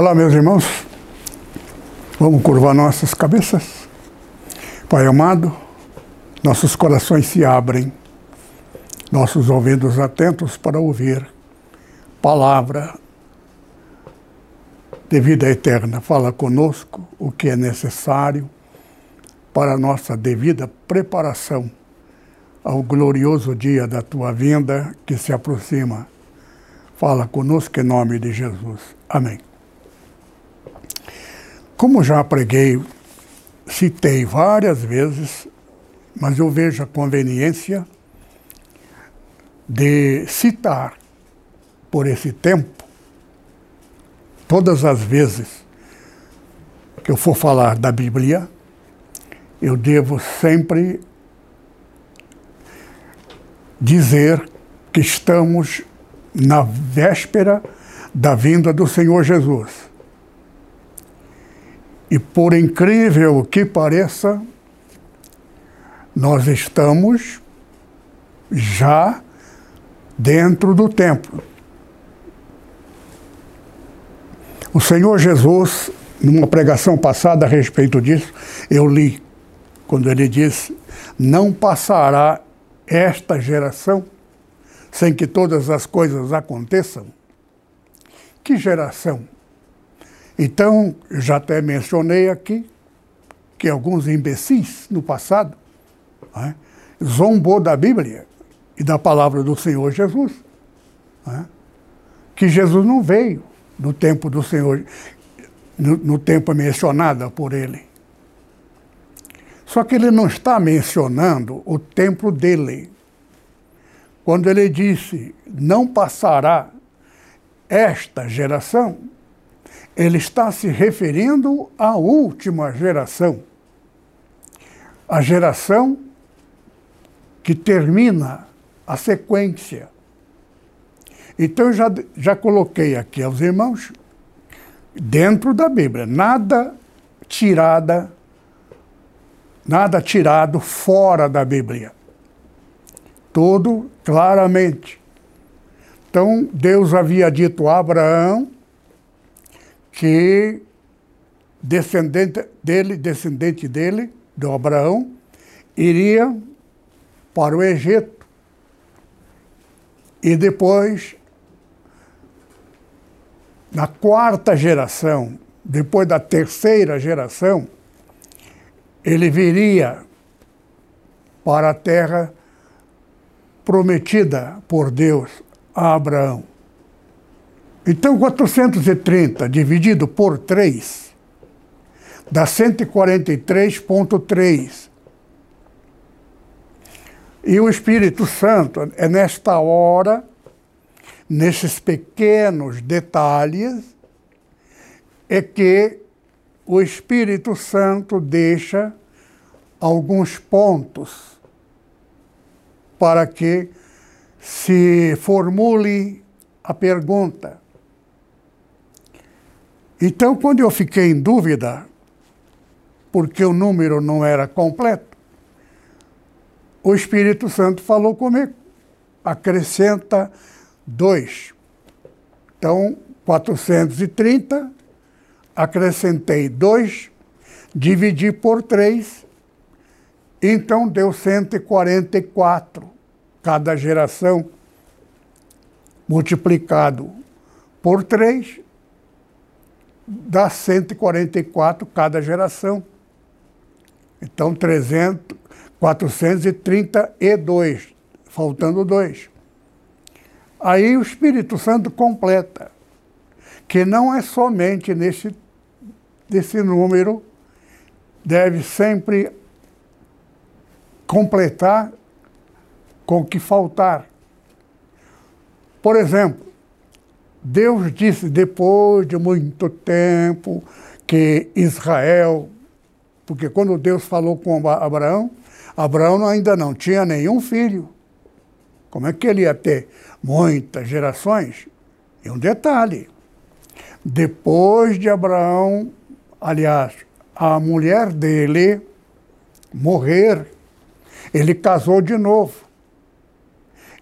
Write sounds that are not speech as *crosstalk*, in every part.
Olá, meus irmãos. Vamos curvar nossas cabeças. Pai amado, nossos corações se abrem, nossos ouvidos atentos para ouvir palavra de vida eterna. Fala conosco o que é necessário para a nossa devida preparação ao glorioso dia da tua vinda que se aproxima. Fala conosco em nome de Jesus. Amém. Como já preguei, citei várias vezes, mas eu vejo a conveniência de citar por esse tempo, todas as vezes que eu for falar da Bíblia, eu devo sempre dizer que estamos na véspera da vinda do Senhor Jesus. E por incrível que pareça, nós estamos já dentro do templo. O Senhor Jesus, numa pregação passada a respeito disso, eu li, quando ele disse: Não passará esta geração sem que todas as coisas aconteçam. Que geração? Então, já até mencionei aqui que alguns imbecis no passado né, zombou da Bíblia e da palavra do Senhor Jesus. Né, que Jesus não veio no tempo do Senhor, no, no tempo mencionado por ele. Só que ele não está mencionando o tempo dele. Quando ele disse, não passará esta geração, ele está se referindo à última geração. A geração que termina a sequência. Então, eu já, já coloquei aqui aos irmãos, dentro da Bíblia, nada tirada, nada tirado fora da Bíblia. Tudo claramente. Então, Deus havia dito a Abraão que descendente dele, descendente dele, do Abraão, iria para o Egito. E depois, na quarta geração, depois da terceira geração, ele viria para a terra prometida por Deus a Abraão. Então, 430 dividido por 3 dá 143,3. E o Espírito Santo é nesta hora, nesses pequenos detalhes, é que o Espírito Santo deixa alguns pontos para que se formule a pergunta: então, quando eu fiquei em dúvida, porque o número não era completo, o Espírito Santo falou comigo. Acrescenta dois. Então, 430, acrescentei dois, dividi por três, então deu 144 cada geração, multiplicado por três, dá 144 cada geração. Então, 300, 432, faltando dois. Aí o Espírito Santo completa, que não é somente nesse, nesse número, deve sempre completar com o que faltar. Por exemplo, Deus disse depois de muito tempo que Israel, porque quando Deus falou com Abraão, Abraão ainda não tinha nenhum filho. Como é que ele ia ter muitas gerações? E um detalhe: depois de Abraão, aliás, a mulher dele morrer, ele casou de novo.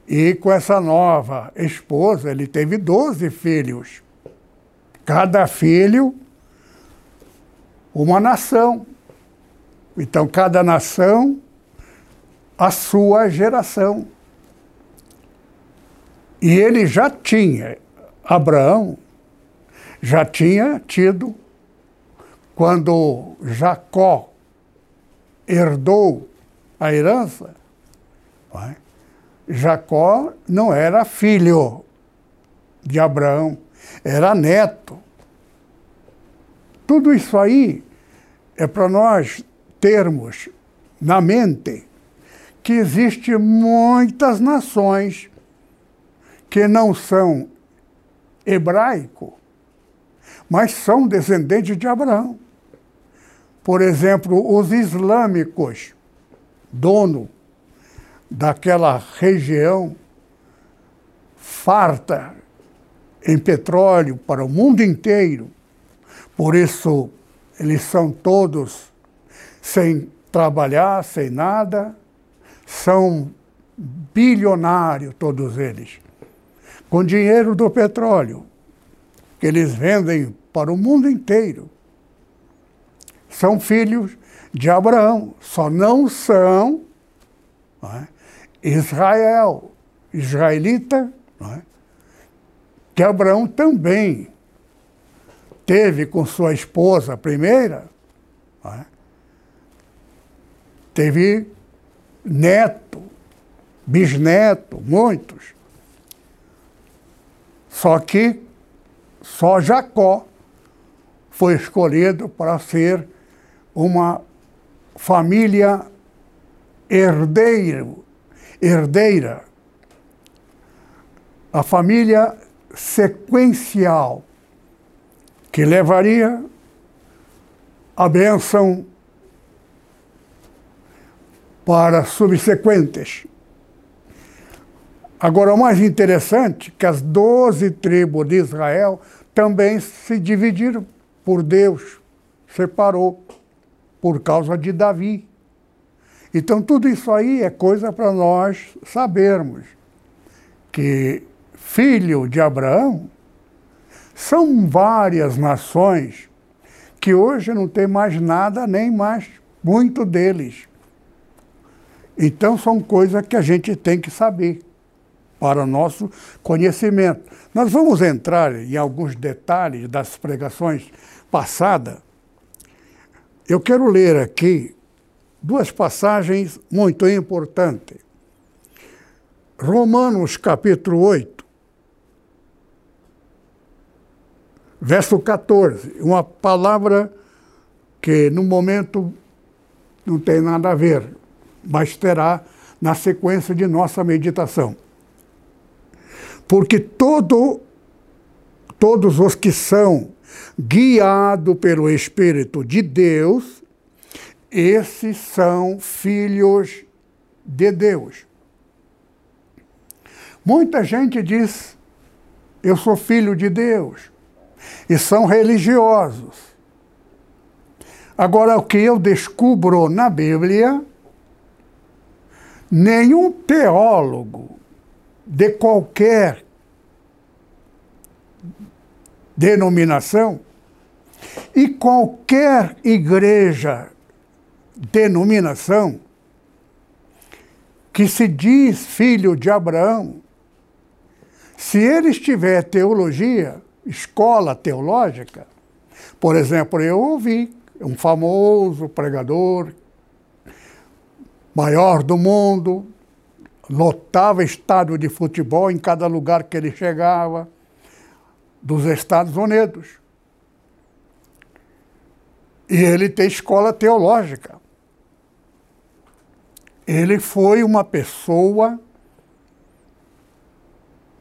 E com essa nova esposa, ele teve 12 filhos. Cada filho, uma nação. Então, cada nação, a sua geração. E ele já tinha, Abraão, já tinha tido, quando Jacó herdou a herança, vai, Jacó não era filho de Abraão, era neto. Tudo isso aí é para nós termos na mente que existem muitas nações que não são hebraico, mas são descendentes de Abraão. Por exemplo, os islâmicos, dono daquela região farta em petróleo para o mundo inteiro. Por isso, eles são todos sem trabalhar, sem nada, são bilionários todos eles, com dinheiro do petróleo, que eles vendem para o mundo inteiro. São filhos de Abraão, só não são não é? Israel, israelita, é? que Abraão também teve com sua esposa primeira, é? teve neto, bisneto, muitos. Só que só Jacó foi escolhido para ser uma família herdeiro herdeira, a família sequencial, que levaria a bênção para subsequentes. Agora, o mais interessante é que as doze tribos de Israel também se dividiram por Deus, separou, por causa de Davi. Então, tudo isso aí é coisa para nós sabermos que filho de Abraão são várias nações que hoje não tem mais nada, nem mais muito deles. Então, são coisas que a gente tem que saber para o nosso conhecimento. Nós vamos entrar em alguns detalhes das pregações passadas. Eu quero ler aqui duas passagens muito importantes. Romanos capítulo 8, verso 14, uma palavra que no momento não tem nada a ver, mas terá na sequência de nossa meditação. Porque todo, todos os que são guiados pelo Espírito de Deus, esses são filhos de Deus. Muita gente diz, eu sou filho de Deus, e são religiosos. Agora, o que eu descubro na Bíblia, nenhum teólogo de qualquer denominação e qualquer igreja denominação que se diz filho de Abraão, se ele tiver teologia, escola teológica, por exemplo, eu ouvi um famoso pregador, maior do mundo, lotava estádio de futebol em cada lugar que ele chegava, dos Estados Unidos. E ele tem escola teológica. Ele foi uma pessoa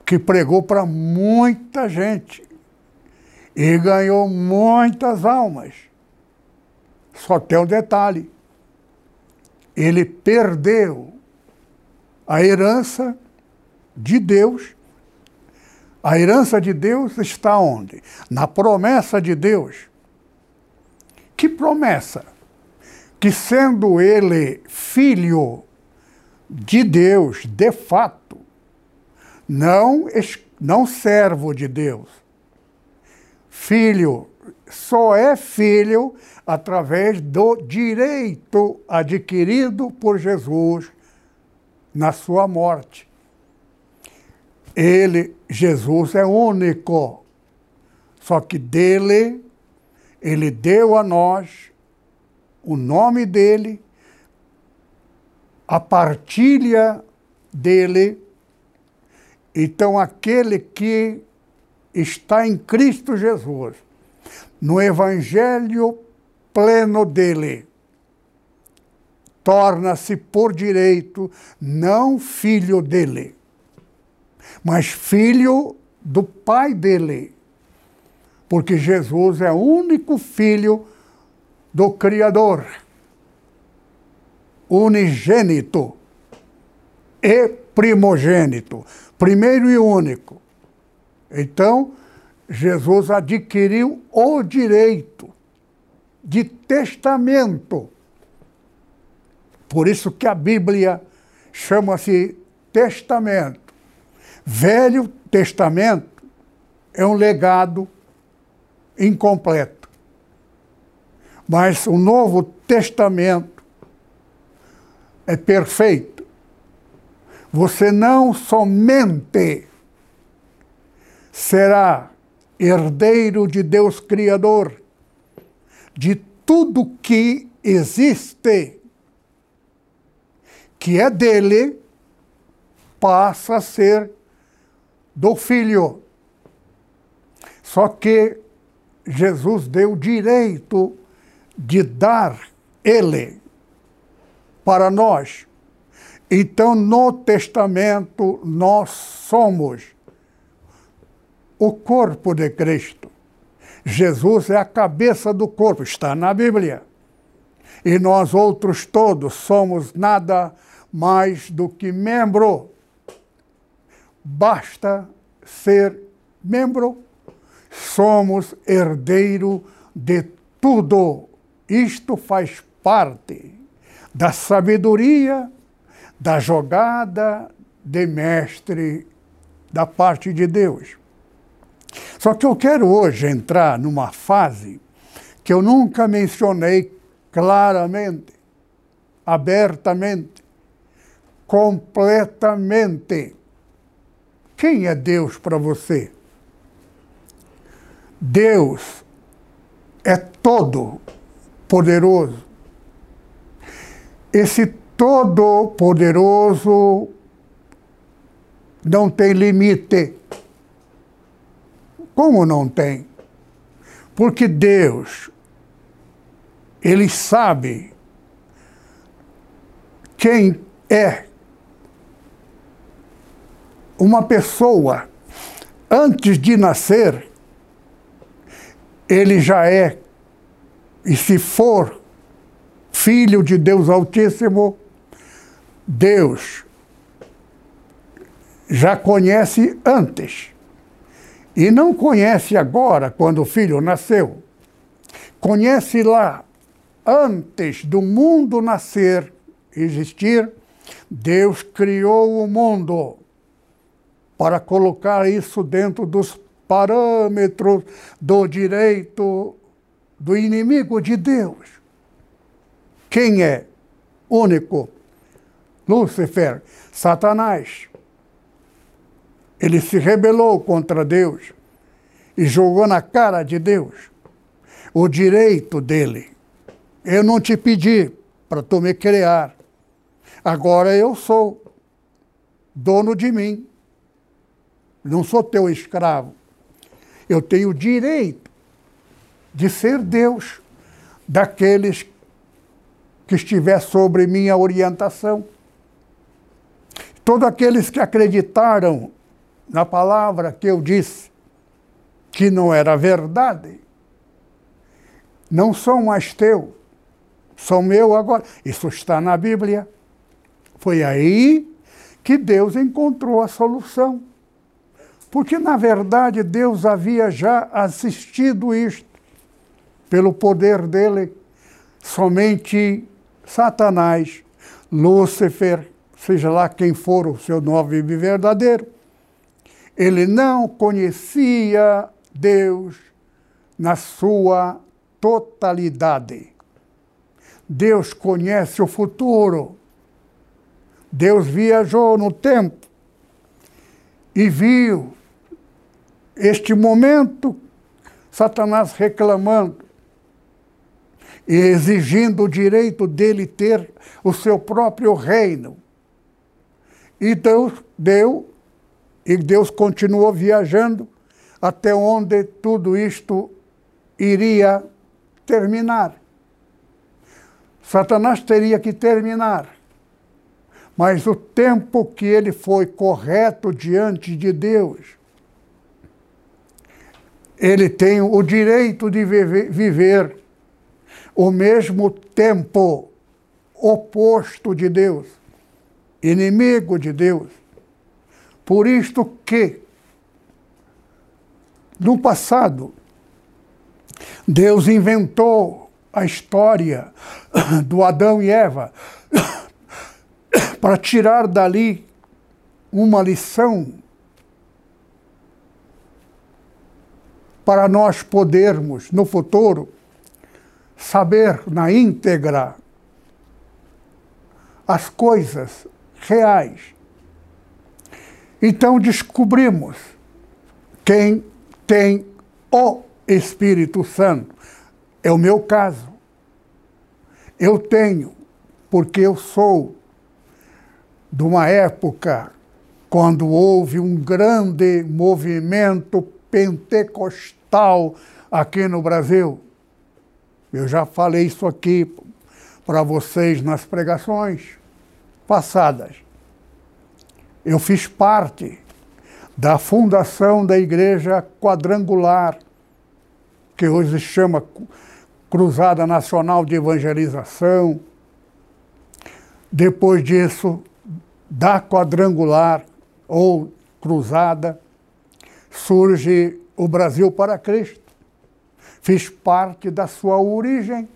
que pregou para muita gente e ganhou muitas almas. Só tem um detalhe: ele perdeu a herança de Deus. A herança de Deus está onde? Na promessa de Deus. Que promessa? Que sendo ele filho de Deus, de fato, não, não servo de Deus. Filho só é filho através do direito adquirido por Jesus na sua morte. Ele, Jesus, é único, só que dele, ele deu a nós o nome dele, a partilha dele. Então, aquele que está em Cristo Jesus, no Evangelho pleno dele, torna-se por direito não filho dele, mas filho do pai dele. Porque Jesus é o único filho do Criador unigênito e primogênito, primeiro e único. Então, Jesus adquiriu o direito de testamento. Por isso que a Bíblia chama-se testamento. Velho Testamento é um legado incompleto. Mas o Novo Testamento é perfeito. Você não somente será herdeiro de Deus Criador, de tudo que existe, que é dele, passa a ser do Filho. Só que Jesus deu direito de dar ele para nós. Então, no testamento, nós somos o corpo de Cristo. Jesus é a cabeça do corpo, está na Bíblia. E nós outros todos somos nada mais do que membro. Basta ser membro, somos herdeiro de tudo. Isto faz parte da sabedoria, da jogada de mestre da parte de Deus. Só que eu quero hoje entrar numa fase que eu nunca mencionei claramente, abertamente, completamente. Quem é Deus para você? Deus é todo poderoso esse Todo-Poderoso não tem limite. Como não tem? Porque Deus, Ele sabe quem é uma pessoa antes de nascer, ele já é, e se for Filho de Deus Altíssimo, Deus já conhece antes. E não conhece agora, quando o filho nasceu. Conhece lá, antes do mundo nascer, existir, Deus criou o mundo para colocar isso dentro dos parâmetros do direito do inimigo de Deus. Quem é único? Lúcifer, Satanás. Ele se rebelou contra Deus e jogou na cara de Deus o direito dele. Eu não te pedi para tu me criar. Agora eu sou dono de mim. Não sou teu escravo. Eu tenho direito de ser Deus daqueles que estiver sobre minha orientação. Todos aqueles que acreditaram na palavra que eu disse que não era verdade, não são mais teu, são meu agora. Isso está na Bíblia. Foi aí que Deus encontrou a solução. Porque, na verdade, Deus havia já assistido isto pelo poder dele. Somente Satanás, Lúcifer, seja lá quem for o seu nome verdadeiro, ele não conhecia Deus na sua totalidade. Deus conhece o futuro. Deus viajou no tempo e viu este momento Satanás reclamando e exigindo o direito dele ter o seu próprio reino. E Deus deu, e Deus continuou viajando até onde tudo isto iria terminar. Satanás teria que terminar, mas o tempo que ele foi correto diante de Deus, ele tem o direito de viver o mesmo tempo oposto de Deus, inimigo de Deus. Por isto que, no passado, Deus inventou a história *coughs* do Adão e Eva *coughs* para tirar dali uma lição para nós podermos, no futuro, saber na íntegra as coisas reais. Então descobrimos quem tem o Espírito Santo. É o meu caso. Eu tenho, porque eu sou de uma época quando houve um grande movimento pentecostal aqui no Brasil. Eu já falei isso aqui para vocês nas pregações passadas. Eu fiz parte da fundação da Igreja Quadrangular, que hoje se chama Cruzada Nacional de Evangelização. Depois disso, da Quadrangular ou Cruzada, surge o Brasil para Cristo fiz parte da sua origem.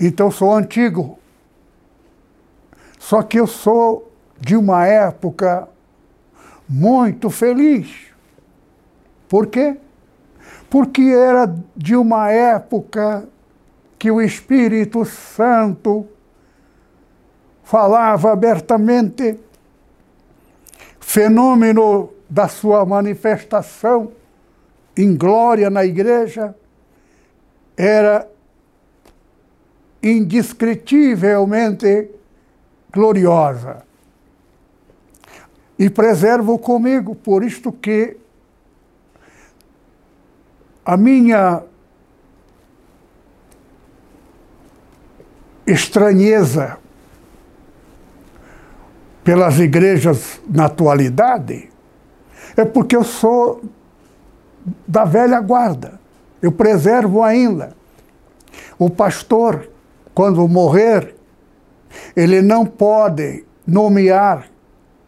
Então sou antigo. Só que eu sou de uma época muito feliz. Por quê? Porque era de uma época que o Espírito Santo falava abertamente, fenômeno da sua manifestação em glória na igreja era indescritivelmente gloriosa. E preservo comigo, por isto que a minha estranheza pelas igrejas na atualidade é porque eu sou da velha guarda. Eu preservo ainda. O pastor, quando morrer, ele não pode nomear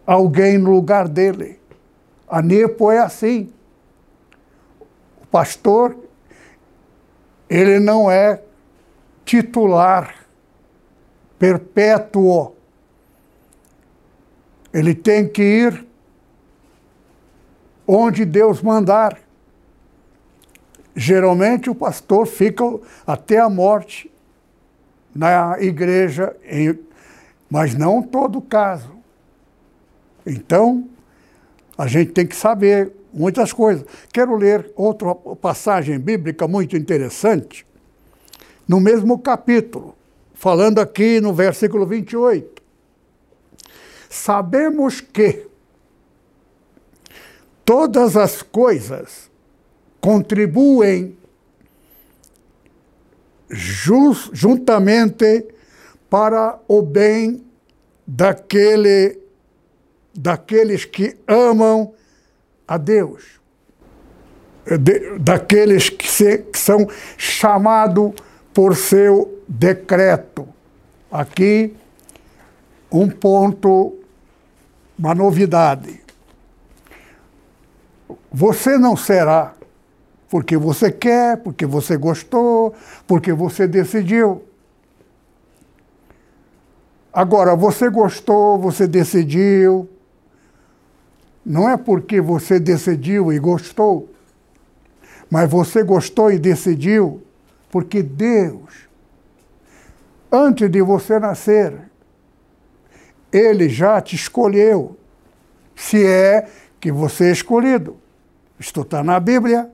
alguém no lugar dele. A NEPO é assim. O pastor, ele não é titular perpétuo. Ele tem que ir onde Deus mandar. Geralmente o pastor fica até a morte na igreja, mas não todo caso. Então, a gente tem que saber muitas coisas. Quero ler outra passagem bíblica muito interessante, no mesmo capítulo, falando aqui no versículo 28. Sabemos que todas as coisas contribuem juntamente para o bem daquele daqueles que amam a Deus, de, daqueles que, se, que são chamados por seu decreto. Aqui, um ponto, uma novidade. Você não será porque você quer, porque você gostou, porque você decidiu. Agora, você gostou, você decidiu. Não é porque você decidiu e gostou, mas você gostou e decidiu porque Deus, antes de você nascer, Ele já te escolheu, se é que você é escolhido. Isto está na Bíblia.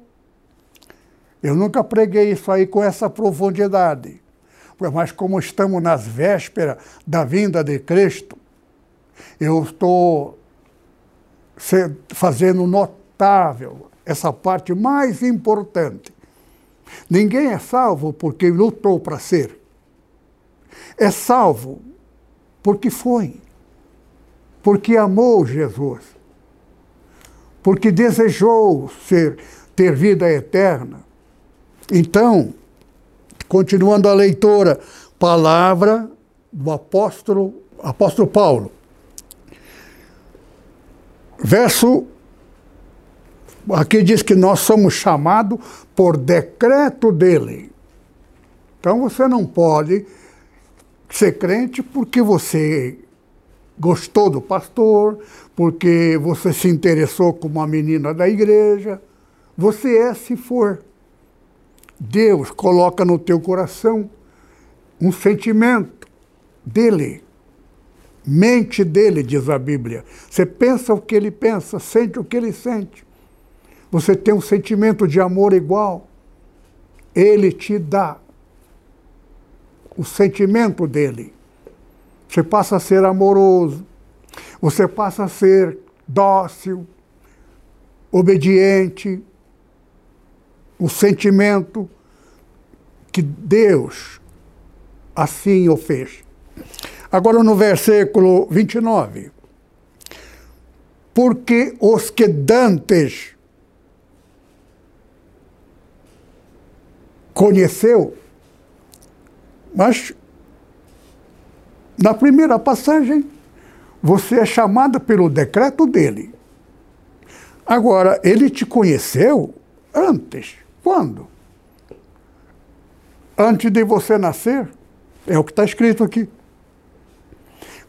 Eu nunca preguei isso aí com essa profundidade. Mas como estamos nas vésperas da vinda de Cristo, eu estou fazendo notável essa parte mais importante. Ninguém é salvo porque lutou para ser. É salvo porque foi. Porque amou Jesus. Porque desejou ser ter vida eterna então, continuando a leitura, palavra do apóstolo, apóstolo Paulo. Verso aqui diz que nós somos chamados por decreto dele. Então você não pode ser crente porque você gostou do pastor, porque você se interessou com uma menina da igreja. Você é se for. Deus coloca no teu coração um sentimento dele, mente dele, diz a Bíblia. Você pensa o que ele pensa, sente o que ele sente. Você tem um sentimento de amor igual. Ele te dá o sentimento dele. Você passa a ser amoroso, você passa a ser dócil, obediente, o sentimento que Deus assim o fez. Agora no versículo 29. Porque os que dantes conheceu, mas na primeira passagem você é chamada pelo decreto dele. Agora, ele te conheceu antes. Quando? Antes de você nascer? É o que está escrito aqui.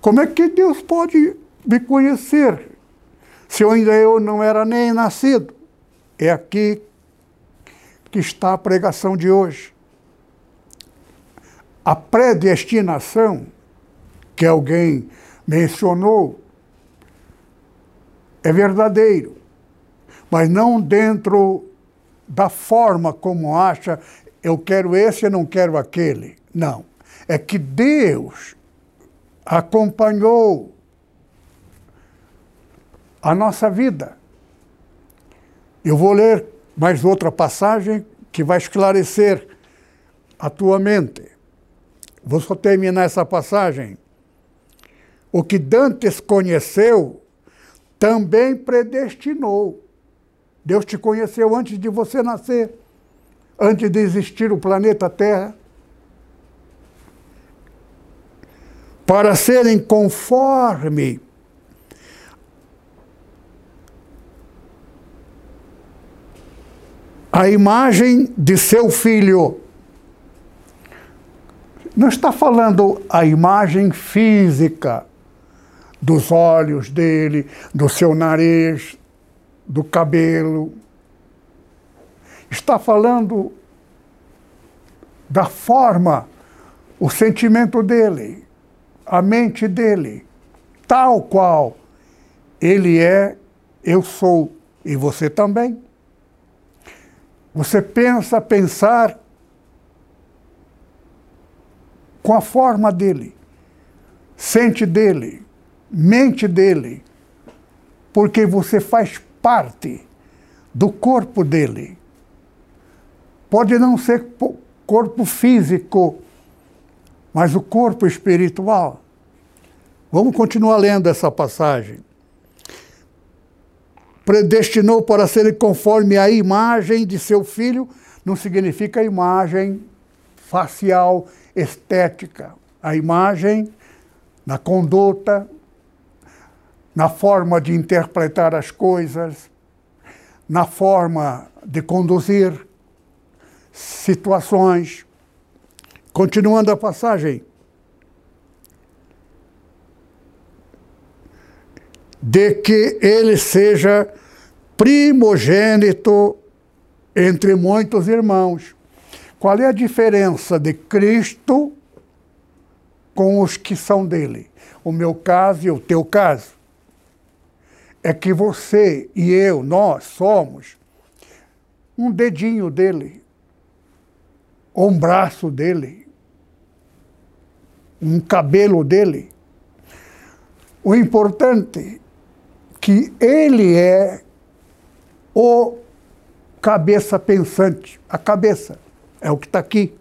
Como é que Deus pode me conhecer se eu ainda eu não era nem nascido? É aqui que está a pregação de hoje. A predestinação que alguém mencionou é verdadeiro, mas não dentro da forma como acha, eu quero esse, eu não quero aquele. Não. É que Deus acompanhou a nossa vida. Eu vou ler mais outra passagem que vai esclarecer a tua mente. Vou só terminar essa passagem. O que Dantes conheceu, também predestinou Deus te conheceu antes de você nascer, antes de existir o planeta Terra. Para serem conforme a imagem de seu filho. Não está falando a imagem física dos olhos dele, do seu nariz, do cabelo. Está falando da forma, o sentimento dele, a mente dele, tal qual ele é, eu sou e você também. Você pensa pensar com a forma dele, sente dele, mente dele, porque você faz parte do corpo dele. Pode não ser corpo físico, mas o corpo espiritual. Vamos continuar lendo essa passagem. predestinou para serem conforme a imagem de seu filho, não significa imagem facial, estética. A imagem na conduta, na forma de interpretar as coisas, na forma de conduzir situações. Continuando a passagem. de que ele seja primogênito entre muitos irmãos. Qual é a diferença de Cristo com os que são dele? O meu caso e o teu caso. É que você e eu, nós somos um dedinho dele, ou um braço dele, um cabelo dele. O importante que ele é o cabeça pensante, a cabeça, é o que está aqui.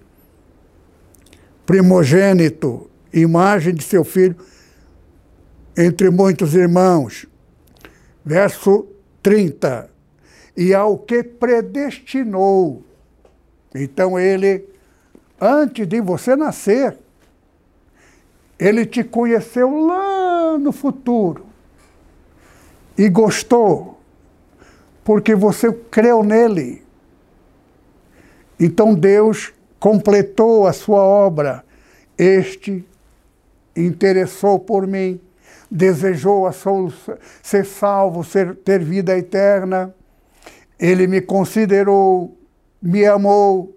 Primogênito, imagem de seu filho, entre muitos irmãos. Verso 30. E ao que predestinou. Então ele, antes de você nascer, ele te conheceu lá no futuro e gostou, porque você creu nele. Então Deus completou a sua obra. Este interessou por mim, desejou ser salvo, ser, ter vida eterna. Ele me considerou, me amou.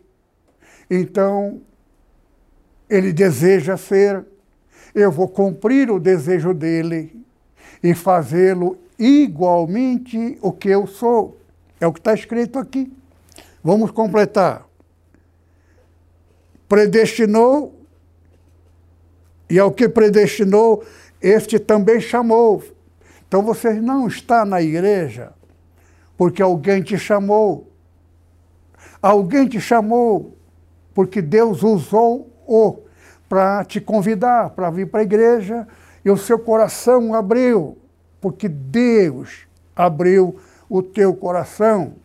Então, ele deseja ser. Eu vou cumprir o desejo dele e fazê-lo igualmente o que eu sou. É o que está escrito aqui. Vamos completar. Predestinou, e ao que predestinou, este também chamou. Então você não está na igreja porque alguém te chamou. Alguém te chamou porque Deus usou-o para te convidar para vir para a igreja e o seu coração abriu porque Deus abriu o teu coração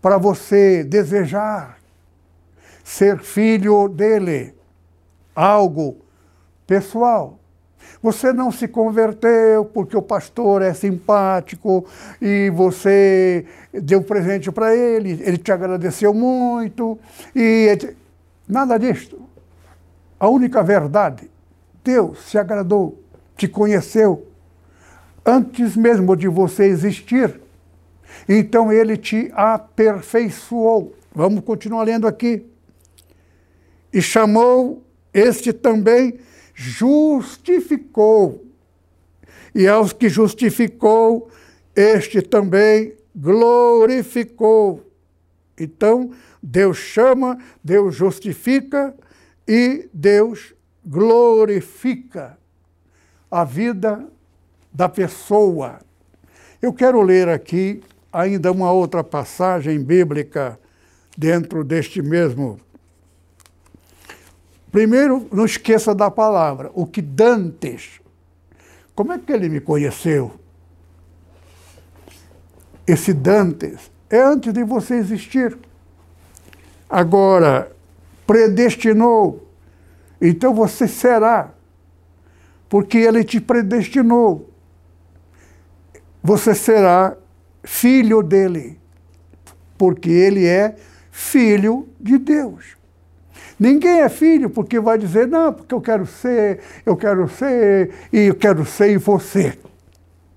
para você desejar ser filho dele, algo pessoal. Você não se converteu porque o pastor é simpático e você deu presente para ele, ele te agradeceu muito e nada disto. A única verdade, Deus se agradou, te conheceu, antes mesmo de você existir. Então ele te aperfeiçoou. Vamos continuar lendo aqui. E chamou, este também justificou. E aos que justificou, este também glorificou. Então, Deus chama, Deus justifica e Deus glorifica. A vida da pessoa. Eu quero ler aqui ainda uma outra passagem bíblica dentro deste mesmo. Primeiro, não esqueça da palavra, o que Dantes. Como é que ele me conheceu? Esse Dantes é antes de você existir. Agora, predestinou. Então você será, porque ele te predestinou você será filho dele, porque ele é filho de Deus. Ninguém é filho porque vai dizer, não, porque eu quero ser, eu quero ser, e eu quero ser e você.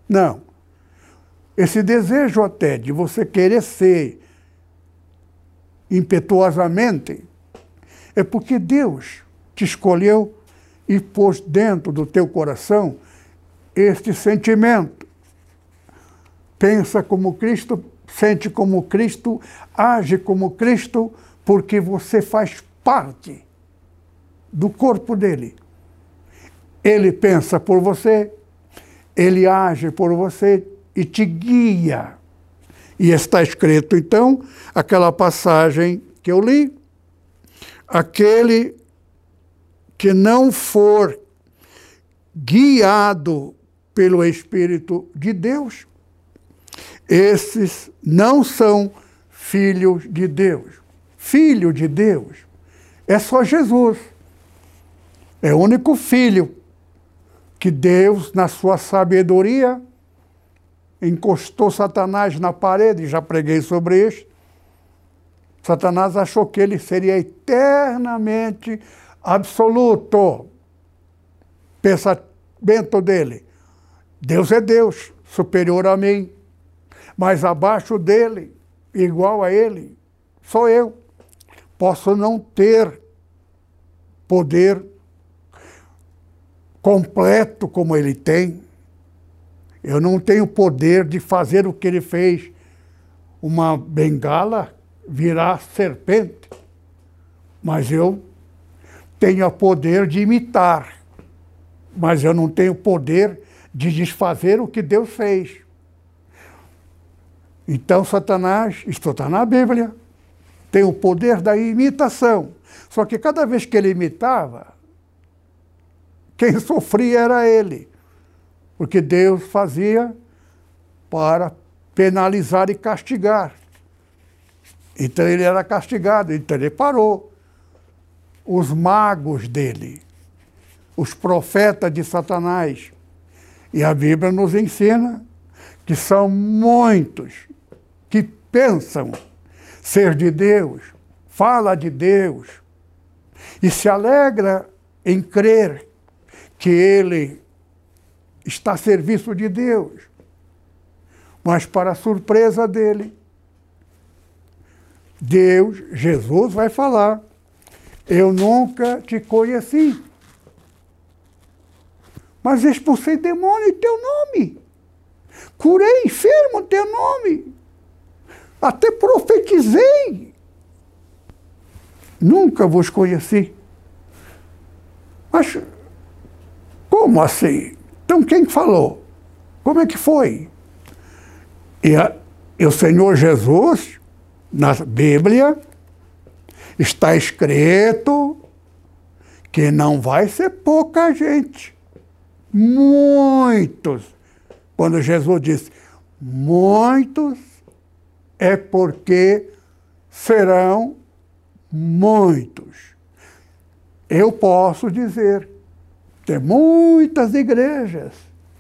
Não. Esse desejo até de você querer ser impetuosamente é porque Deus te escolheu e pôs dentro do teu coração este sentimento pensa como Cristo, sente como Cristo, age como Cristo, porque você faz parte do corpo dele. Ele pensa por você, ele age por você e te guia. E está escrito, então, aquela passagem que eu li: aquele que não for guiado pelo Espírito de Deus Esses não são filhos de Deus. Filho de Deus é só Jesus. É o único filho que Deus, na sua sabedoria, encostou Satanás na parede, já preguei sobre isso. Satanás achou que ele seria eternamente absoluto. Pensamento dele. Deus é Deus, superior a mim. Mas abaixo dele, igual a ele, sou eu. Posso não ter poder completo como ele tem. Eu não tenho poder de fazer o que ele fez. Uma bengala virar serpente. Mas eu tenho o poder de imitar. Mas eu não tenho poder de desfazer o que Deus fez. Então, Satanás, isto está na Bíblia, tem o poder da imitação. Só que cada vez que ele imitava, quem sofria era ele. Porque Deus fazia para penalizar e castigar. Então ele era castigado, então ele parou. Os magos dele, os profetas de Satanás. E a Bíblia nos ensina que são muitos que pensam ser de Deus, fala de Deus e se alegra em crer que ele está a serviço de Deus. Mas, para a surpresa dele, Deus, Jesus, vai falar: Eu nunca te conheci. Mas expulsei demônio em teu nome. Curei enfermo em teu nome. Até profetizei. Nunca vos conheci. Mas como assim? Então quem falou? Como é que foi? E, a, e o Senhor Jesus, na Bíblia, está escrito que não vai ser pouca gente. Muitos. Quando Jesus disse, muitos é porque serão muitos. Eu posso dizer, tem muitas igrejas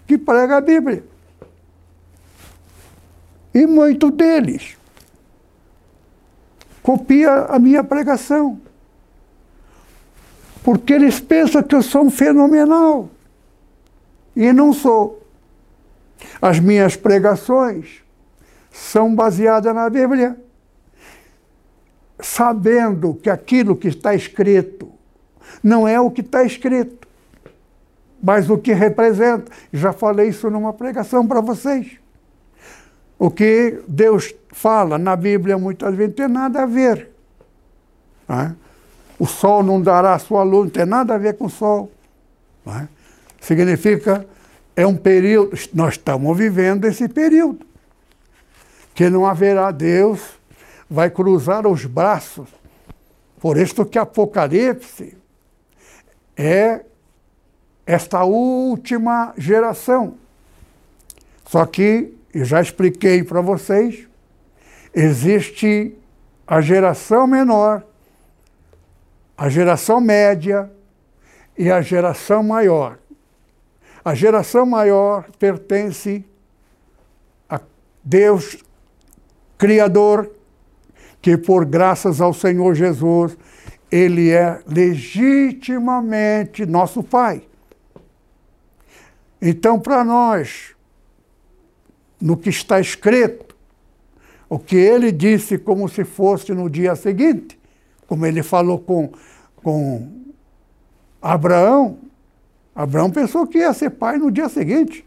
que pregam a Bíblia. E muitos deles copia a minha pregação. Porque eles pensam que eu sou um fenomenal. E não sou. As minhas pregações são baseadas na Bíblia, sabendo que aquilo que está escrito não é o que está escrito, mas o que representa. Já falei isso numa pregação para vocês. O que Deus fala na Bíblia muitas vezes não tem nada a ver. É? O sol não dará sua luz, não tem nada a ver com o sol. É? Significa, é um período, nós estamos vivendo esse período que não haverá Deus, vai cruzar os braços. Por isso que Apocalipse é esta última geração. Só que, eu já expliquei para vocês, existe a geração menor, a geração média e a geração maior. A geração maior pertence a Deus Criador, que por graças ao Senhor Jesus, Ele é legitimamente nosso Pai. Então, para nós, no que está escrito, o que ele disse como se fosse no dia seguinte, como ele falou com, com Abraão, Abraão pensou que ia ser pai no dia seguinte,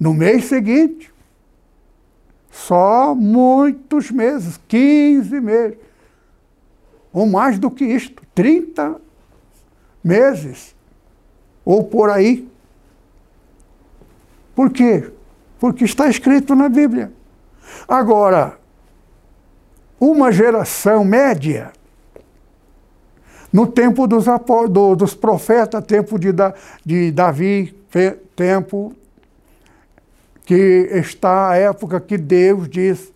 no mês seguinte. Só muitos meses, 15 meses. Ou mais do que isto, 30 meses. Ou por aí. Por quê? Porque está escrito na Bíblia. Agora, uma geração média, no tempo dos, do, dos profetas, tempo de, de Davi, tempo que está a época que Deus diz,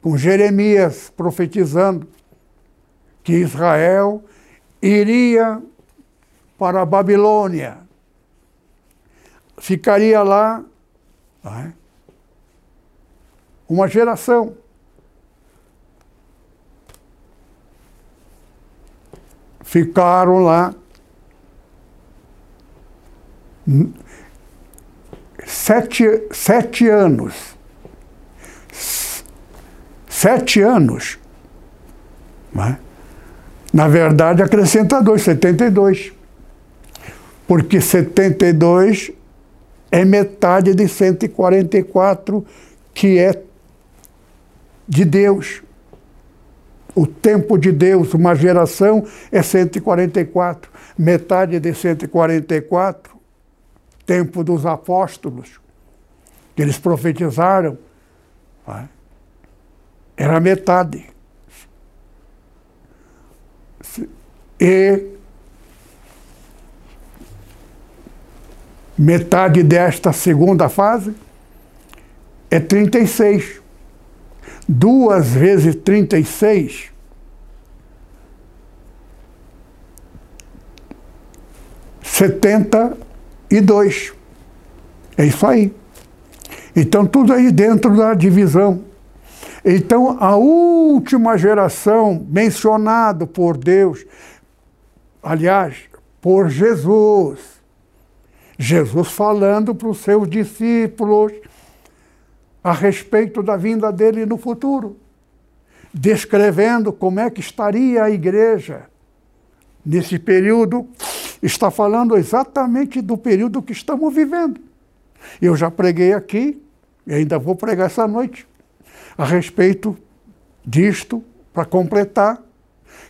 com Jeremias profetizando, que Israel iria para a Babilônia. Ficaria lá é? uma geração. Ficaram lá sete, sete anos. Sete anos. É? Na verdade, acrescenta dois, 72. Porque 72 é metade de 144, que é de Deus. O tempo de Deus, uma geração, é 144. Metade de 144, tempo dos apóstolos, que eles profetizaram, era metade. E metade desta segunda fase é 36. Duas vezes 36 setenta e dois. É isso aí. Então, tudo aí dentro da divisão. Então, a última geração mencionada por Deus, aliás, por Jesus, Jesus falando para os seus discípulos a respeito da vinda dele no futuro, descrevendo como é que estaria a igreja nesse período, está falando exatamente do período que estamos vivendo. Eu já preguei aqui, e ainda vou pregar essa noite, a respeito disto, para completar,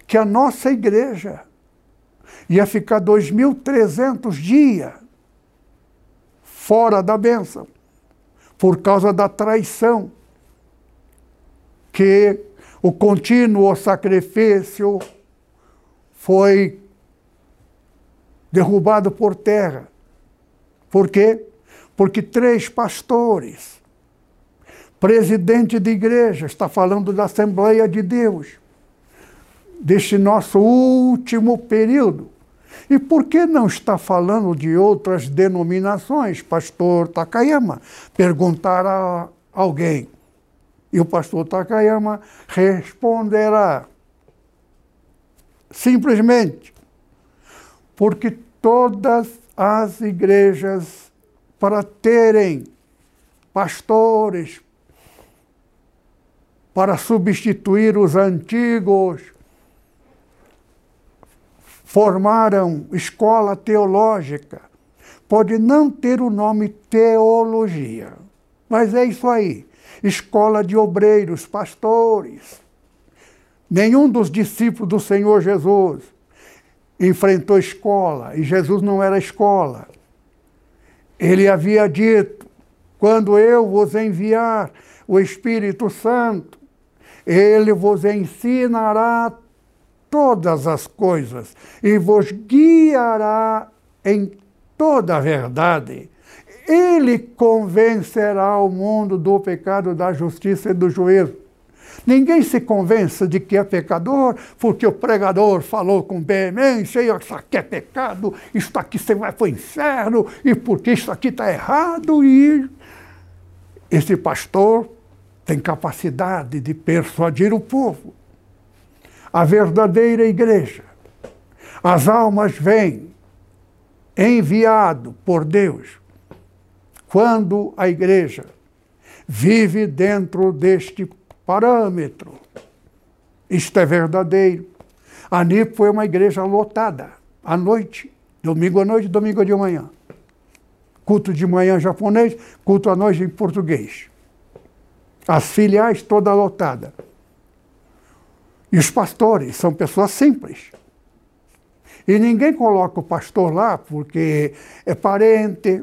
que a nossa igreja ia ficar 2.300 dias fora da bênção, por causa da traição, que o contínuo sacrifício foi derrubado por terra. Por quê? Porque três pastores, presidente de igreja, está falando da Assembleia de Deus, deste nosso último período. E por que não está falando de outras denominações, pastor Takayama? Perguntar a alguém. E o pastor Takayama responderá: simplesmente porque todas as igrejas, para terem pastores, para substituir os antigos, formaram escola teológica. Pode não ter o nome teologia, mas é isso aí. Escola de obreiros, pastores. Nenhum dos discípulos do Senhor Jesus enfrentou escola, e Jesus não era escola. Ele havia dito: quando eu vos enviar o Espírito Santo, ele vos ensinará todas as coisas e vos guiará em toda a verdade. Ele convencerá o mundo do pecado, da justiça e do juízo. Ninguém se convença de que é pecador porque o pregador falou com veemência, isso aqui é pecado, isso aqui você vai para o inferno, e porque isso aqui está errado. E esse pastor tem capacidade de persuadir o povo. A verdadeira igreja. As almas vêm enviado por Deus quando a igreja vive dentro deste parâmetro. Isto é verdadeiro. A NIP foi uma igreja lotada, à noite, domingo à noite, domingo de manhã. Culto de manhã japonês, culto à noite em português. As filiais toda lotada. E os pastores são pessoas simples. E ninguém coloca o pastor lá porque é parente,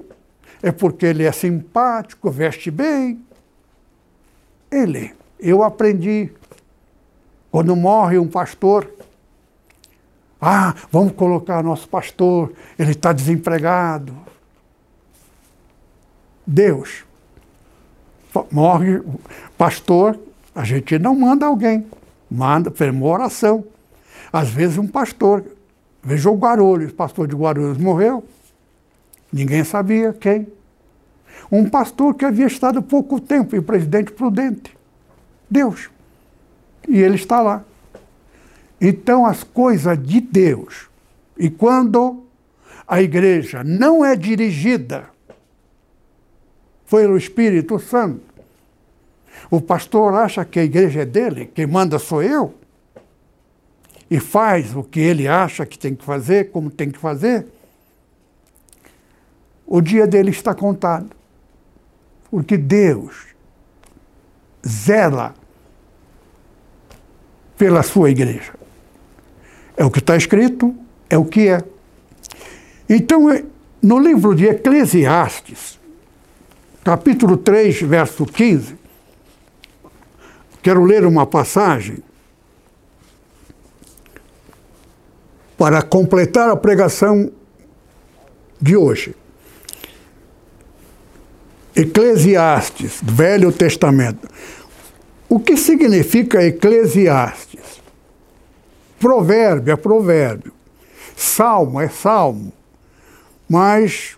é porque ele é simpático, veste bem. Ele eu aprendi. Quando morre um pastor, ah, vamos colocar nosso pastor, ele está desempregado. Deus morre pastor, a gente não manda alguém, manda, uma oração. Às vezes um pastor, veja o Guarulhos, pastor de Guarulhos morreu, ninguém sabia quem. Um pastor que havia estado pouco tempo em presidente prudente. Deus. E ele está lá. Então as coisas de Deus, e quando a igreja não é dirigida pelo Espírito Santo, o pastor acha que a igreja é dele, quem manda sou eu, e faz o que ele acha que tem que fazer, como tem que fazer, o dia dele está contado. Porque Deus zela pela sua igreja. É o que está escrito, é o que é. Então, é, no livro de Eclesiastes, capítulo 3, verso 15, quero ler uma passagem para completar a pregação de hoje. Eclesiastes, Velho Testamento. O que significa Eclesiastes? Provérbio é provérbio, salmo é salmo, mas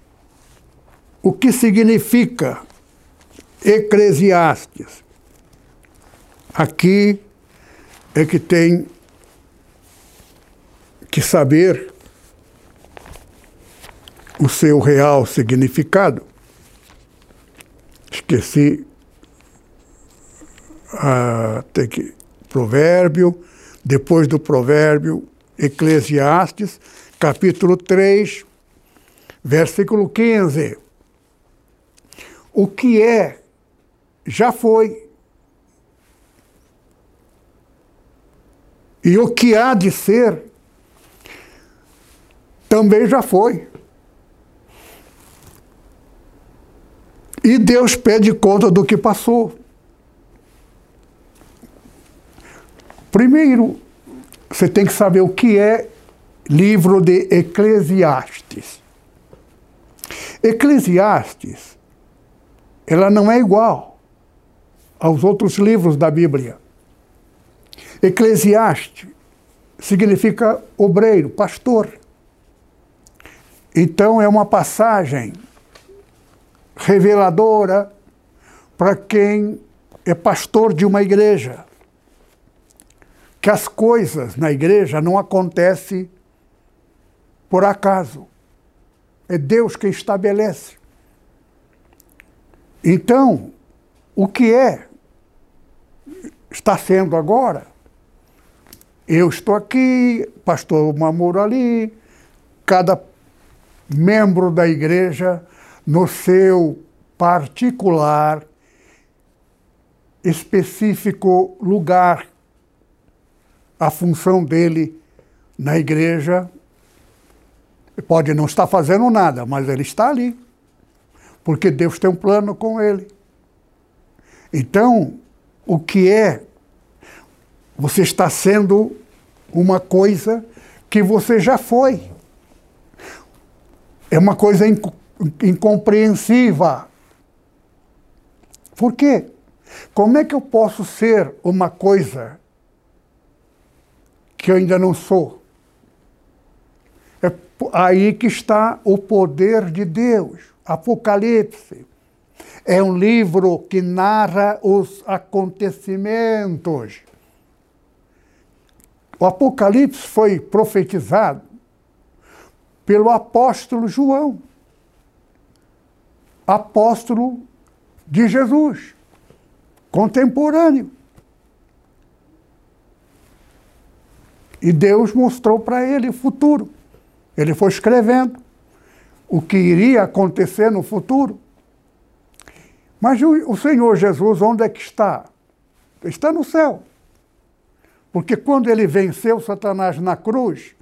o que significa Eclesiastes? Aqui é que tem que saber o seu real significado. Esqueci tem que provérbio, depois do provérbio, Eclesiastes, capítulo 3, versículo 15. O que é, já foi. E o que há de ser, também já foi. E Deus pede conta do que passou. Primeiro, você tem que saber o que é livro de Eclesiastes. Eclesiastes, ela não é igual aos outros livros da Bíblia. Eclesiastes significa obreiro, pastor. Então é uma passagem reveladora para quem é pastor de uma igreja. Que as coisas na igreja não acontecem por acaso. É Deus que estabelece. Então, o que é está sendo agora? Eu estou aqui, pastor Mamuro ali, cada membro da igreja no seu particular, específico lugar. A função dele na igreja pode não estar fazendo nada, mas ele está ali, porque Deus tem um plano com ele. Então, o que é? Você está sendo uma coisa que você já foi. É uma coisa incompreensiva. Por quê? Como é que eu posso ser uma coisa que eu ainda não sou? É aí que está o poder de Deus. Apocalipse é um livro que narra os acontecimentos. O Apocalipse foi profetizado pelo apóstolo João apóstolo de Jesus, contemporâneo. E Deus mostrou para ele o futuro. Ele foi escrevendo o que iria acontecer no futuro. Mas o, Senhor Jesus, onde é que está? Está no céu. Porque quando ele venceu Satanás na cruz,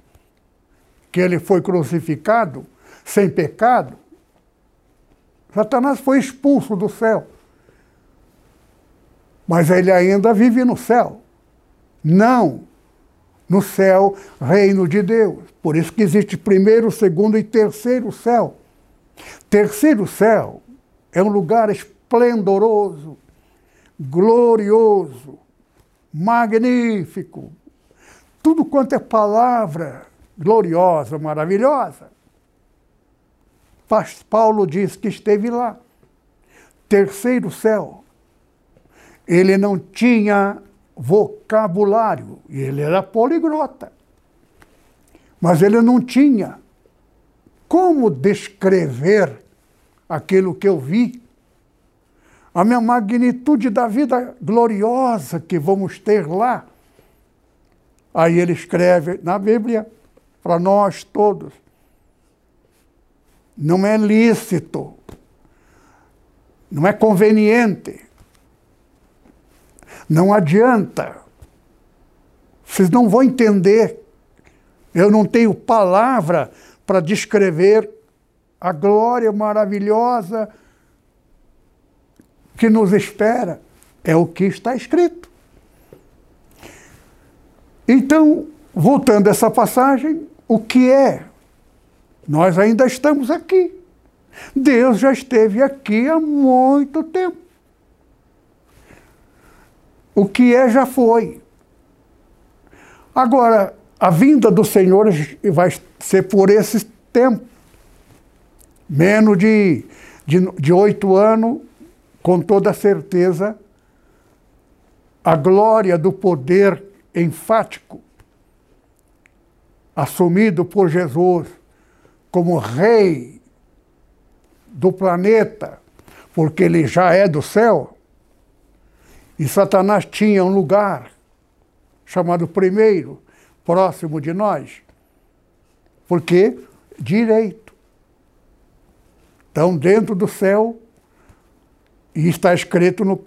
que ele foi crucificado sem pecado, Satanás foi expulso do céu. Mas ele ainda vive no céu. Não no céu, reino de Deus. Por isso que existe primeiro, segundo e terceiro céu. Terceiro céu é um lugar esplendoroso, glorioso, magnífico, tudo quanto é palavra gloriosa, maravilhosa. Paulo diz que esteve lá. Terceiro céu. Ele não tinha vocabulário, ele era poliglota. Mas ele não tinha como descrever aquilo que eu vi. A minha magnitude da vida gloriosa que vamos ter lá. Aí ele escreve na Bíblia para nós todos. Não é lícito, não é conveniente, não adianta. Vocês não vão entender. Eu não tenho palavra para descrever a glória maravilhosa que nos espera. É o que está escrito. Então, voltando a essa passagem, o que é? Nós ainda estamos aqui. Deus já esteve aqui há muito tempo. O que é já foi. Agora, a vinda do Senhor vai ser por esse tempo. Menos de, de, oito anos, com toda certeza, a glória do poder enfático assumido por Jesus como rei do planeta, porque ele já é do céu, e Satanás tinha um lugar chamado primeiro, próximo de nós, porque direito. Então, dentro do céu, e está escrito no,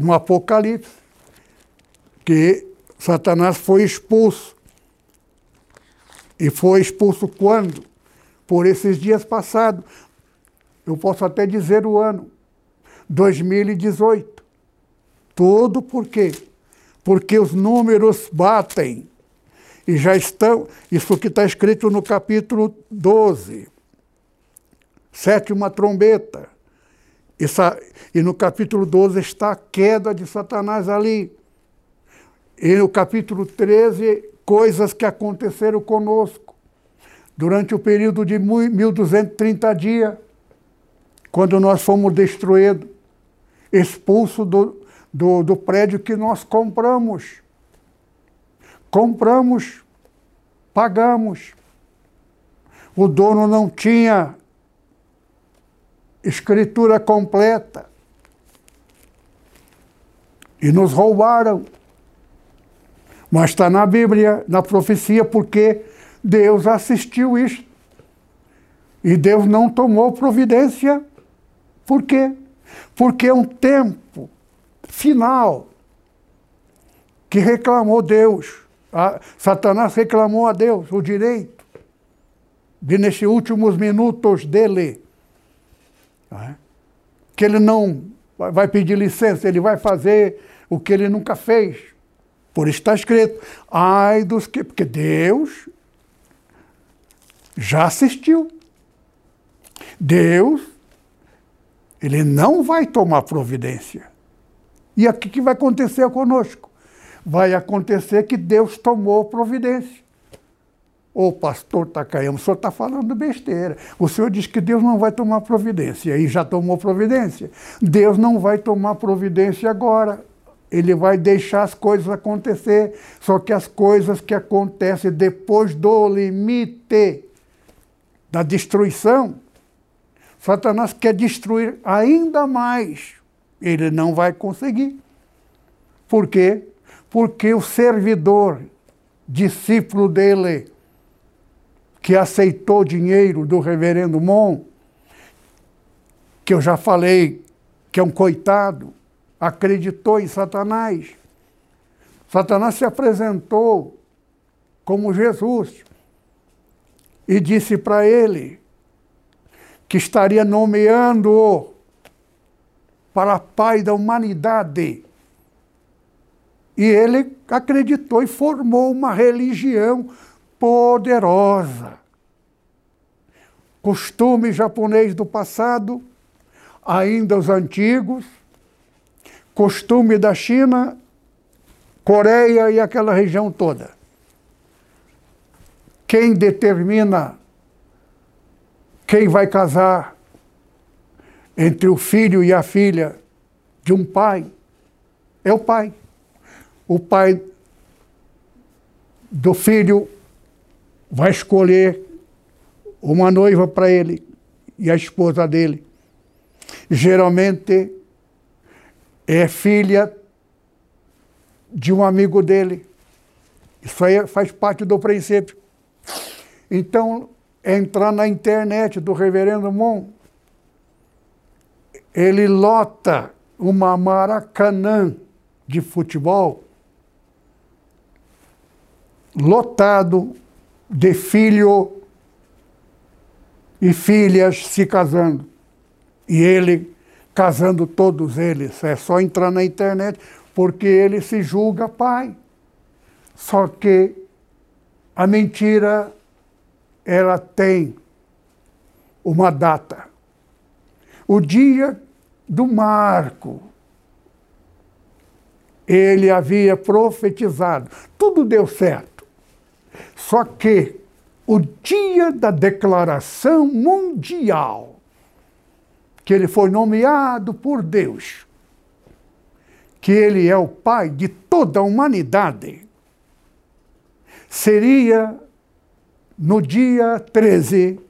no Apocalipse, que Satanás foi expulso e foi expulso quando? Por esses dias passados. Eu posso até dizer o ano. 2018. Tudo por quê? Porque os números batem. E já estão. Isso que está escrito no capítulo 12. Sétima trombeta. Essa, e no capítulo 12 está a queda de Satanás ali. E no capítulo 13 coisas que aconteceram conosco durante o período de 1230 dias, quando nós fomos destruídos, expulsos do, do, do prédio que nós compramos. Compramos, pagamos. O dono não tinha escritura completa. E nos roubaram. Mas está na Bíblia, na profecia, porque Deus assistiu isso. E Deus não tomou providência. Por quê? Porque é um tempo final que reclamou Deus. A, Satanás reclamou a Deus o direito de, nesses últimos minutos dele, é? que ele não vai pedir licença, ele vai fazer o que ele nunca fez. Por isso está escrito, ai dos que. Porque Deus já assistiu. Deus, ele não vai tomar providência. E o que vai acontecer conosco? Vai acontecer que Deus tomou providência. Ô pastor Takayama, o senhor está falando besteira. O senhor diz que Deus não vai tomar providência, e já tomou providência. Deus não vai tomar providência agora. Ele vai deixar as coisas acontecer. Só que as coisas que acontecem depois do limite da destruição, Satanás quer destruir ainda mais. Ele não vai conseguir. Por quê? Porque o servidor, discípulo dele, que aceitou dinheiro do reverendo Mon, que eu já falei que é um coitado, acreditou em Satanás. Satanás se apresentou como Jesus e disse para ele que estaria nomeando-o para pai da humanidade. E ele acreditou e formou uma religião poderosa. Costume japonês do passado, ainda os antigos, costume da China, Coreia e aquela região toda. Quem determina quem vai casar entre o filho e a filha de um pai é o pai. O pai do filho vai escolher uma noiva para ele e a esposa dele. Geralmente é filha de um amigo dele. Isso aí faz parte do princípio. Então, entrar na internet do Reverendo Mon, ele lota uma Maracanã de futebol lotado de filho e filhas se casando. E ele casando todos eles. É só entrar na internet, porque ele se julga pai. Só que a mentira, ela tem uma data. O dia do marco, ele havia profetizado. Tudo deu certo. Só que o dia da declaração mundial, que ele foi nomeado por Deus, que ele é o pai de toda a humanidade, seria no dia 13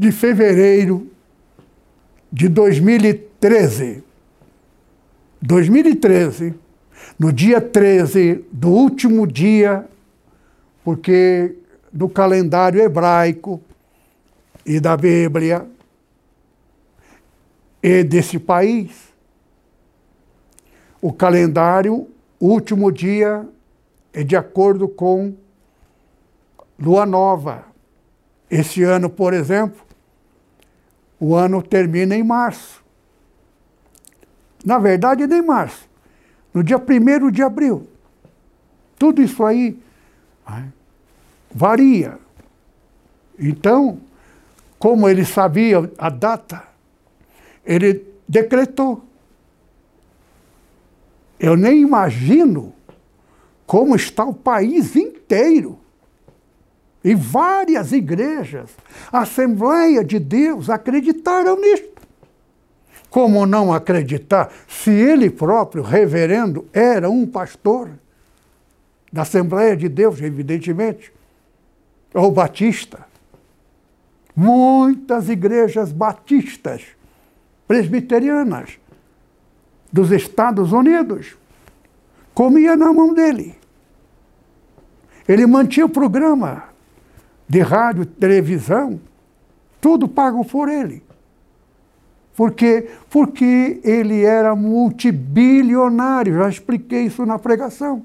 de fevereiro de 2013. 2013, no dia 13 do último dia porque no calendário hebraico e da Bíblia e desse país, o calendário, o último dia é de acordo com lua nova. Esse ano, por exemplo, o ano termina em março. Na verdade, nem março. No dia 1 de abril. Tudo isso aí Varia. Então, como ele sabia a data, ele decretou. Eu nem imagino como está o país inteiro. E várias igrejas, Assembleia de Deus, acreditaram nisso. Como não acreditar se ele próprio, reverendo, era um pastor? da Assembleia de Deus, evidentemente, ou batista. Muitas igrejas batistas, presbiterianas, dos Estados Unidos, comia na mão dele. Ele mantinha o programa de rádio, televisão, tudo pago por ele. Por quê? Porque ele era multibilionário, já expliquei isso na pregação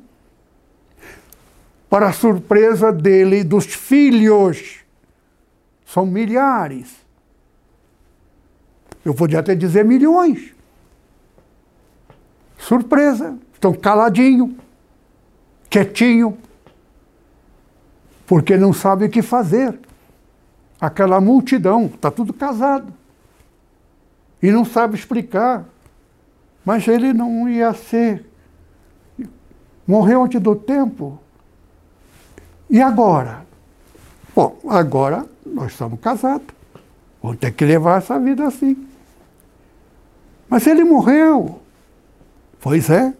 para surpresa dele e dos filhos. São milhares. Eu podia até dizer milhões. Surpresa. Estão caladinho, quietinho, porque não sabe o que fazer. Aquela multidão, está tudo casado. E não sabe explicar. Mas ele não ia ser. Morreu antes do tempo. E agora? Bom, agora nós estamos casados. Vamos ter que levar essa vida assim. Mas ele morreu. Pois é.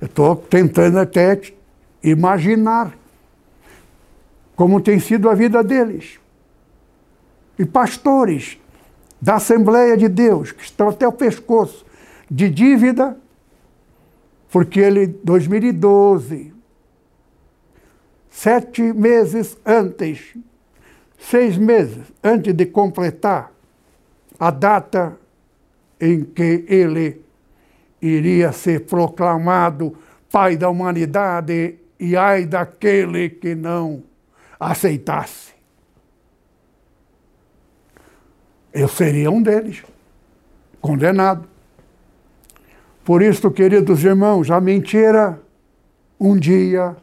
Eu estou tentando até imaginar como tem sido a vida deles. E pastores da Assembleia de Deus, que estão até o pescoço de dívida, porque ele, 2012, sete meses antes, seis meses antes de completar a data em que ele iria ser proclamado pai da humanidade e ai daquele que não aceitasse. Eu seria um deles, condenado. Por isso, queridos irmãos, a mentira um dia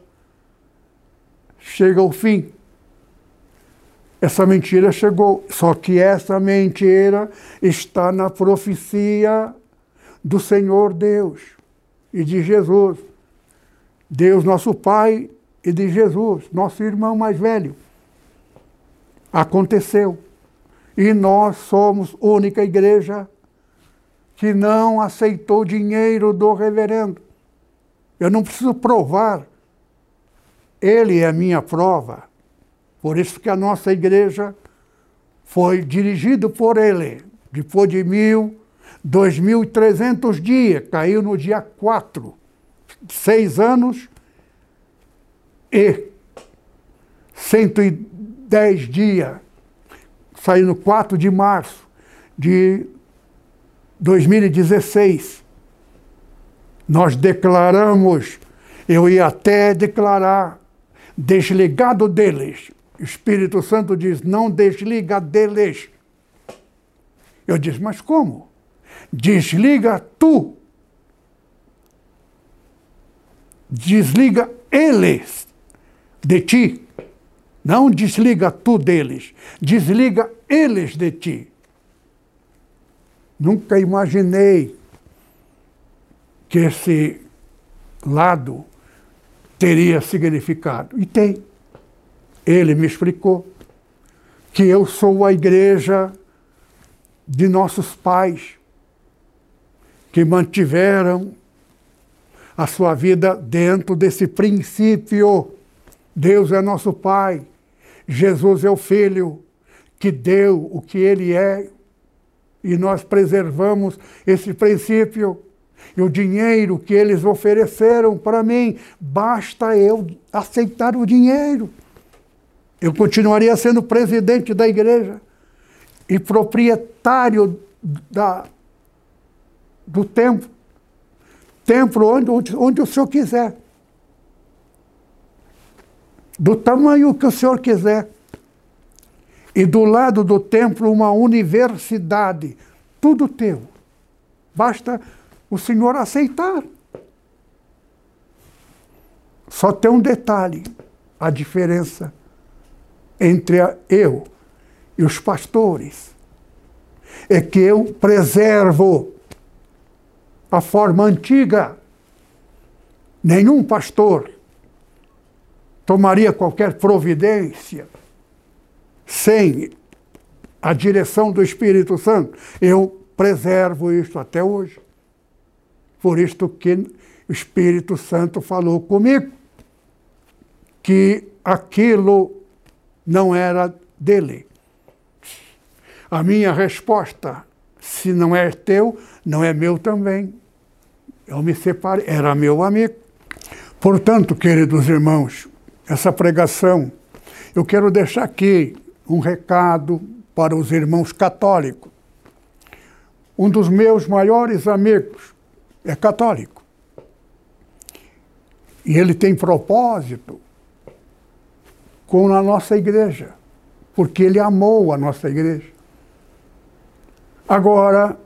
chega ao fim. essa mentira chegou. Só que essa mentira está na profecia do Senhor Deus e de Jesus. Deus, nosso Pai, e de Jesus, nosso irmão mais velho. Aconteceu. E nós somos única igreja que não aceitou dinheiro do reverendo. Eu não preciso provar. Ele é a minha prova. Por isso que a nossa igreja foi dirigida por ele. Depois de mil, dois mil e trezentos dias, caiu no dia 4. Seis anos e 110 dias, saiu no 4 de março de 2016. Nós declaramos, eu ia até declarar, desligado deles. O Espírito Santo diz: não desliga deles. Eu disse: mas como? Desliga tu. Desliga eles de ti. Não desliga tu deles, desliga eles de ti. Nunca imaginei que esse lado teria significado. E tem. Ele me explicou que eu sou a igreja de nossos pais, que mantiveram a sua vida dentro desse princípio Deus é nosso Pai, Jesus é o Filho que deu o que Ele é e nós preservamos esse princípio. E o dinheiro que eles ofereceram para mim, basta eu aceitar o dinheiro. Eu continuaria sendo presidente da igreja e proprietário da, do templo. Templo onde, onde o senhor quiser do tamanho que o senhor quiser. E do lado do templo, uma universidade. Tudo teu. Basta o senhor aceitar. Só tem um detalhe: a diferença entre eu e os pastores é que eu preservo a forma antiga. Nenhum pastor tomaria qualquer providência sem a direção do Espírito Santo. Eu preservo isto até hoje. Por isto que o Espírito Santo falou comigo que aquilo não era dele. A minha resposta, se não é teu, não é meu também. Eu me separei, era meu amigo. Portanto, queridos irmãos, essa pregação, eu quero deixar aqui um recado para os irmãos católicos. Um dos meus maiores amigos é católico. E ele tem propósito com a nossa igreja, porque ele amou a nossa igreja. Agora,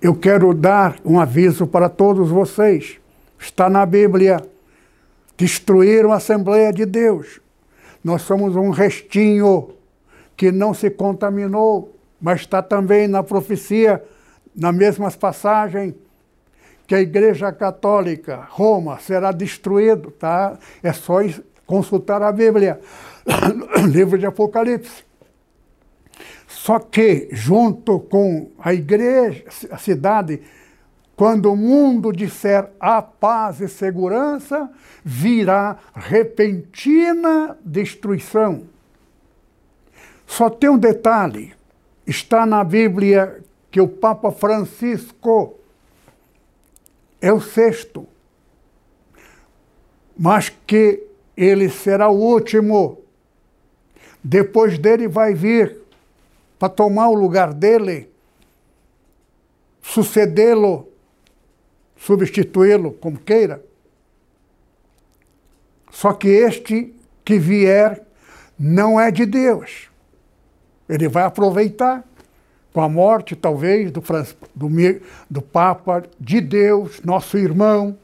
eu quero dar um aviso para todos vocês. Está na Bíblia destruíram a Assembleia de Deus. Nós somos um restinho que não se contaminou, mas está também na profecia, nas mesmas passagens, que a Igreja Católica, Roma, será destruído, tá? É só consultar a Bíblia, *coughs* livro de Apocalipse. Só que, junto com a igreja, a cidade, quando o mundo disser a paz e segurança, virá repentina destruição. Só tem um detalhe: está na Bíblia que o Papa Francisco é o sexto, mas que ele será o último. Depois dele vai vir para tomar o lugar dele, sucedê-lo substituí-lo como queira. Só que este que vier não é de Deus. Ele vai aproveitar com a morte, talvez, do, do, do Papa, de Deus, nosso irmão.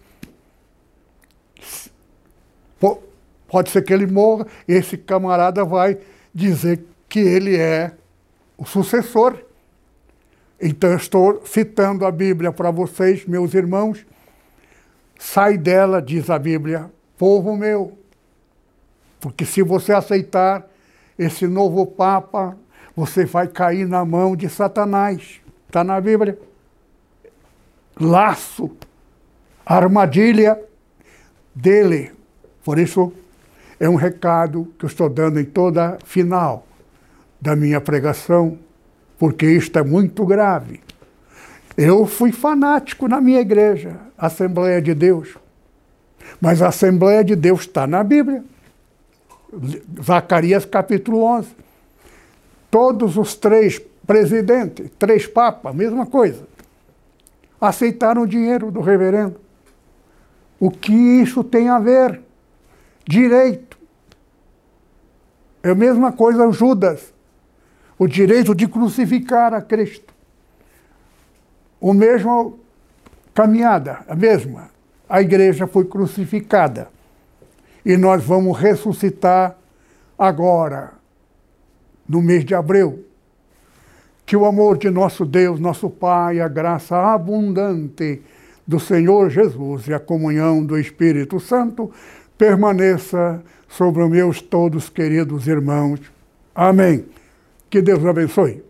Pode ser que ele morra, esse camarada vai dizer que ele é o sucessor. Então, estou citando a Bíblia para vocês, meus irmãos. Sai dela, diz a Bíblia, povo meu. Porque se você aceitar esse novo Papa, você vai cair na mão de Satanás. Está na Bíblia. Laço, armadilha dele. Por isso, é um recado que eu estou dando em toda final da minha pregação, porque isto é muito grave. Eu fui fanático na minha igreja, Assembleia de Deus. Mas a Assembleia de Deus está na Bíblia. Zacarias capítulo 11. Todos os três presidentes, três papas, mesma coisa, aceitaram o dinheiro do reverendo. O que isso tem a ver? Direito. É a mesma coisa Judas, o direito de crucificar a Cristo. O mesmo caminhada, a mesma. A igreja foi crucificada. E nós vamos ressuscitar agora, no mês de abril. Que o amor de nosso Deus, nosso Pai, a graça abundante do Senhor Jesus e a comunhão do Espírito Santo permaneça sobre os meus todos queridos irmãos. Amém. Que Deus abençoe.